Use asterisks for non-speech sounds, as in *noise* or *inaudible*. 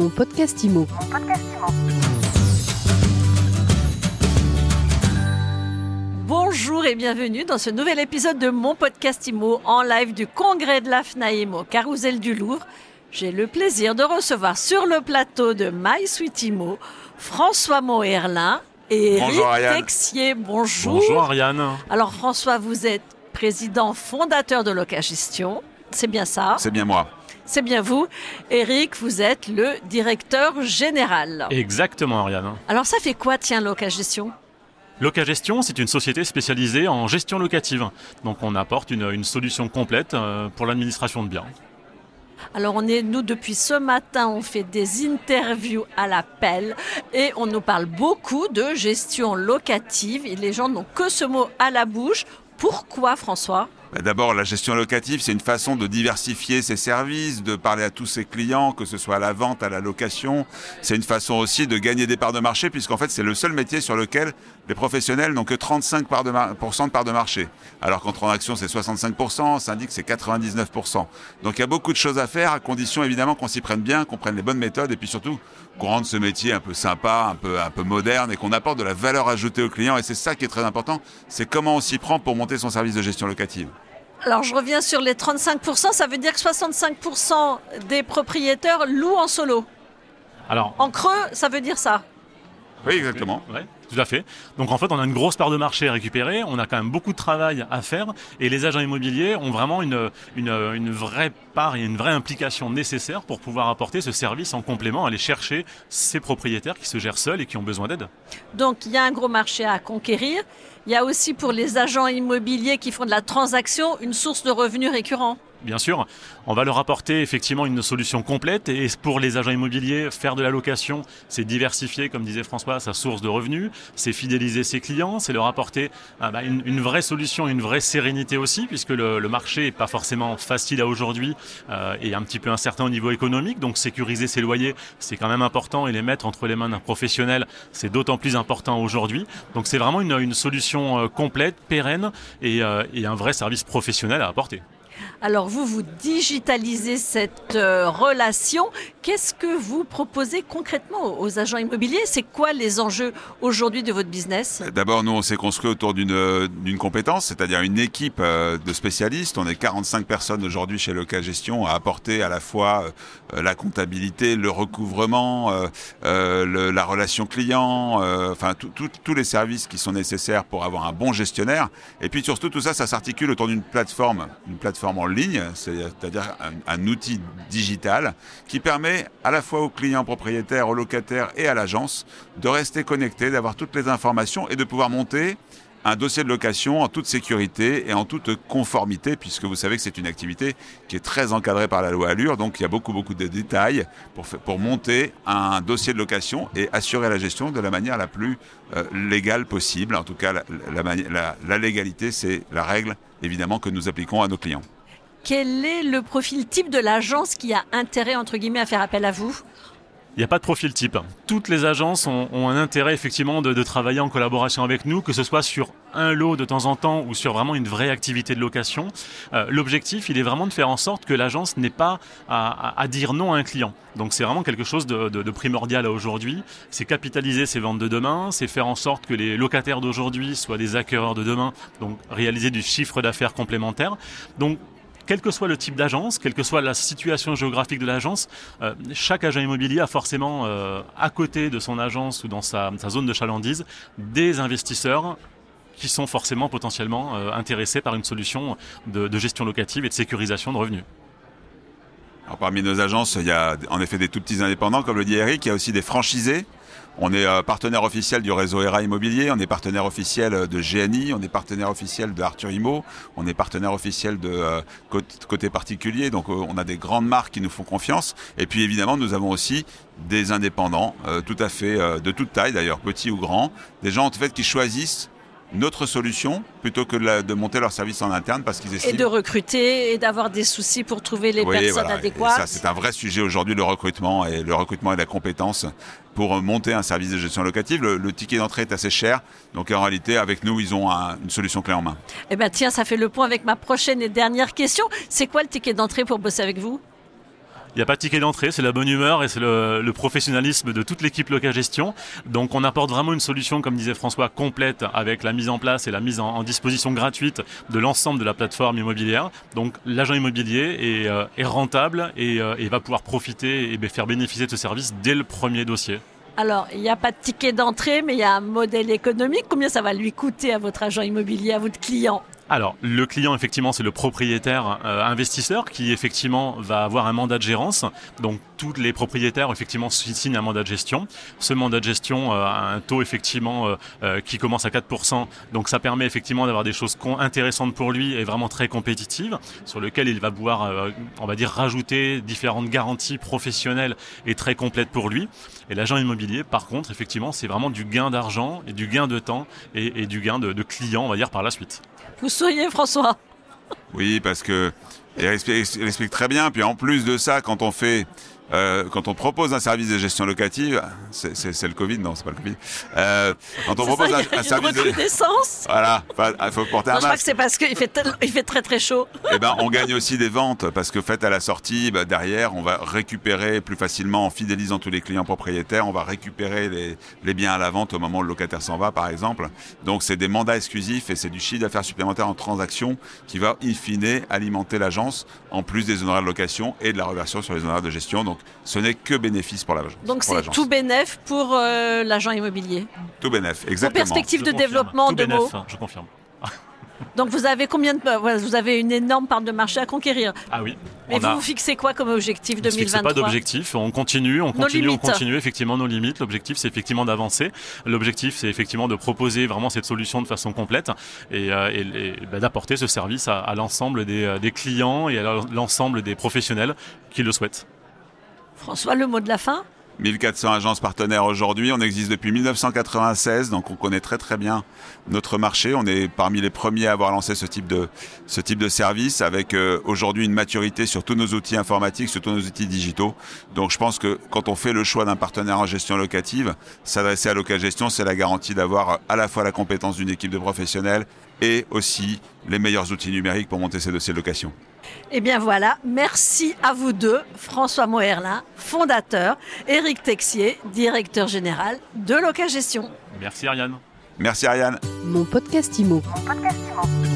Mon podcast IMO. Bonjour et bienvenue dans ce nouvel épisode de mon podcast IMO en live du congrès de la FNAIMO Carousel du Louvre. J'ai le plaisir de recevoir sur le plateau de My Sweet IMO François Moerlin et Bonjour, Eric Ariane. Texier. Bonjour. Bonjour Ariane. Alors François, vous êtes président fondateur de Locagestion. C'est bien ça? C'est bien moi. C'est bien vous. Eric, vous êtes le directeur général. Exactement Ariane. Alors ça fait quoi, tiens, Locagestion Locagestion, c'est une société spécialisée en gestion locative. Donc on apporte une, une solution complète euh, pour l'administration de biens. Alors on est, nous, depuis ce matin, on fait des interviews à l'appel et on nous parle beaucoup de gestion locative et les gens n'ont que ce mot à la bouche. Pourquoi, François? Bah, D'abord, la gestion locative, c'est une façon de diversifier ses services, de parler à tous ses clients, que ce soit à la vente, à la location. C'est une façon aussi de gagner des parts de marché, puisqu'en fait, c'est le seul métier sur lequel les professionnels n'ont que 35% parts de, parts de marché. Alors qu'en transaction, c'est 65%, en syndic, c'est 99%. Donc il y a beaucoup de choses à faire, à condition évidemment qu'on s'y prenne bien, qu'on prenne les bonnes méthodes, et puis surtout qu'on rende ce métier un peu sympa, un peu, un peu moderne, et qu'on apporte de la valeur ajoutée aux clients. Et c'est ça qui est très important, c'est comment on s'y prend pour monter son service de gestion locative. Alors je reviens sur les 35%, ça veut dire que 65% des propriétaires louent en solo. Alors, En creux, ça veut dire ça. Oui, exactement. Ouais, tout à fait. Donc en fait, on a une grosse part de marché à récupérer, on a quand même beaucoup de travail à faire, et les agents immobiliers ont vraiment une, une, une vraie part et une vraie implication nécessaire pour pouvoir apporter ce service en complément, aller chercher ces propriétaires qui se gèrent seuls et qui ont besoin d'aide. Donc il y a un gros marché à conquérir. Il y a aussi pour les agents immobiliers qui font de la transaction une source de revenus récurrents. Bien sûr, on va leur apporter effectivement une solution complète et pour les agents immobiliers, faire de la location, c'est diversifier, comme disait François, sa source de revenus, c'est fidéliser ses clients, c'est leur apporter ah bah, une, vraie solution, une vraie sérénité aussi, puisque le, marché n'est pas forcément facile à aujourd'hui euh, et un petit peu incertain au niveau économique, donc sécuriser ses loyers, c'est quand même important et les mettre entre les mains d'un professionnel, c'est d'autant plus important aujourd'hui. Donc c'est vraiment une, solution euh, complète, pérenne euh, et un vrai service professionnel à apporter. Alors vous, vous digitalisez cette euh, relation. Qu'est-ce que vous proposez concrètement aux agents immobiliers? C'est quoi les enjeux aujourd'hui de votre business? D'abord, nous, on s'est construit autour d'une euh, compétence, c'est-à-dire une équipe euh, de spécialistes. On est 45 personnes aujourd'hui chez Local Gestion à apporter à la fois euh, la comptabilité, le recouvrement, euh, euh, la relation client, euh, enfin tous les services qui sont nécessaires pour avoir un bon gestionnaire. Et puis surtout, tout ça, ça s'articule autour d'une plateforme, plateforme en ligne, c'est-à-dire un, outil digital qui permet à la fois aux clients propriétaires, aux locataires et à l'agence de rester connectés, d'avoir toutes les informations et de pouvoir monter un dossier de location en toute sécurité et en toute conformité, puisque vous savez que c'est une activité qui est très encadrée par la loi Allure, donc il y a beaucoup, beaucoup de détails pour, monter un dossier de location et assurer la gestion de la manière la plus euh, légale possible. En tout cas, la- la légalité, c'est la règle, évidemment, que nous appliquons à nos clients. Quel est le profil type de l'agence qui a intérêt, entre guillemets, à faire appel à vous? Il n'y a pas de profil type. Toutes les agences ont, un intérêt effectivement de, travailler en collaboration avec nous, que ce soit sur un lot de temps en temps ou sur vraiment une vraie activité de location. Euh, L'objectif, il est vraiment de faire en sorte que l'agence n'ait pas à, dire non à un client. Donc c'est vraiment quelque chose de, primordial à aujourd'hui. C'est capitaliser ses ventes de demain, c'est faire en sorte que les locataires d'aujourd'hui soient des acquéreurs de demain, donc réaliser du chiffre d'affaires complémentaire. Donc quel que soit le type d'agence, quelle que soit la situation géographique de l'agence, euh, chaque agent immobilier a forcément euh, à côté de son agence ou dans sa, zone de chalandise des investisseurs qui sont forcément potentiellement euh, intéressés par une solution de, gestion locative et de sécurisation de revenus. Parmi nos agences, il y a en effet des tout petits indépendants, comme le dit Eric. Il y a aussi des franchisés. On est euh, partenaire officiel du réseau ERA Immobilier, on est partenaire officiel euh, de GNI, on est partenaire officiel de Arthur Imo, on est partenaire officiel de euh, côté, particulier. Donc on a des grandes marques qui nous font confiance. Et puis évidemment, nous avons aussi des indépendants, tout à fait de toute taille d'ailleurs, petits ou grands, des gens en fait qui choisissent notre solution plutôt que de, monter leur service en interne parce qu'ils Et estiment de recruter et d'avoir des soucis pour trouver les oui, personnes voilà. Et adéquates. ça, c'est un vrai sujet aujourd'hui, le recrutement et le recrutement et la compétence pour monter un service de gestion locative. Le, le ticket d'entrée est assez cher, donc en réalité, avec nous, ils ont un- une solution clé en main. Eh ben tiens, ça fait le point avec ma prochaine et dernière question. C'est quoi le ticket d'entrée pour bosser avec vous? Il n'y a pas de ticket d'entrée, c'est la bonne humeur et c'est le, professionnalisme de toute l'équipe local gestion. Donc on apporte vraiment une solution, comme disait François, complète avec la mise en place et la mise en, disposition gratuite de l'ensemble de la plateforme immobilière. Donc l'agent immobilier est, euh, rentable euh, et, va pouvoir profiter et faire bénéficier de ce service dès le premier dossier. Alors, il n'y a pas de ticket d'entrée, mais il y a un modèle économique. Combien ça va lui coûter à votre agent immobilier, à votre client? Alors, le client, effectivement, c'est le propriétaire euh, investisseur qui, effectivement, va avoir un mandat de gérance. Donc, tous les propriétaires, effectivement, signent un mandat de gestion. Ce mandat de gestion euh, a un taux, effectivement, euh, qui commence à 4%. Donc, ça permet, effectivement, d'avoir des choses intéressantes pour lui et vraiment très compétitives, sur lesquelles il va pouvoir, on va dire, rajouter différentes garanties professionnelles et très complètes pour lui. Et l'agent immobilier, par contre, effectivement, c'est vraiment du gain d'argent et du gain de temps et, du gain de, clients, on va dire, par la suite. François Oui, parce que il explique, très bien. Puis en plus de ça, quand on fait euh, quand on propose un service de gestion locative, c'est le Covid, non, c'est pas le Covid. Euh, quand on propose un, service de voilà, il faut porter un masque. Je crois que c'est parce qu'il fait, il fait très très chaud. Eh ben, on gagne aussi des ventes parce que fait à la sortie, bah, derrière, on va récupérer plus facilement en fidélisant tous les clients propriétaires, on va récupérer les, les biens à la vente au moment où le locataire s'en va, par exemple. Donc c'est des mandats exclusifs et c'est du chiffre d'affaires supplémentaire en transaction qui va in fine alimenter l'agence en plus des honoraires de location et de la reversion sur les honoraires de gestion. Donc ce n'est que bénéfice pour l'agence. Donc c'est tout bénéf pour euh, l'agent immobilier. Tout bénéf, exactement. En perspective de développement de mots. Je confirme. *laughs* Donc vous avez combien de vous avez une énorme part de marché à conquérir. Ah oui. Mais vous vous fixez quoi comme objectif 2023 On pas d'objectif, on continue, on continue, on continue effectivement nos limites. L'objectif c'est effectivement d'avancer. L'objectif c'est effectivement de proposer vraiment cette solution de façon complète et, euh, bah, d'apporter ce service à, l'ensemble des, euh, des clients et à l'ensemble des professionnels qui le souhaitent. François, le mot de la fin? 1400 agences partenaires aujourd'hui. On existe depuis 1996, donc on connaît très très bien notre marché. On est parmi les premiers à avoir lancé ce type de, ce type de service avec euh, aujourd'hui une maturité sur tous nos outils informatiques, sur tous nos outils digitaux. Donc je pense que quand on fait le choix d'un partenaire en gestion locative, s'adresser à Local Gestion, c'est la garantie d'avoir à la fois la compétence d'une équipe de professionnels et aussi les meilleurs outils numériques pour monter ces dossiers de location. Eh bien voilà, merci à vous deux, François Moerlin, fondateur, Éric Texier, directeur général de Loca Gestion. Merci Ariane. Merci Ariane. Mon podcast Mon podcast Imo.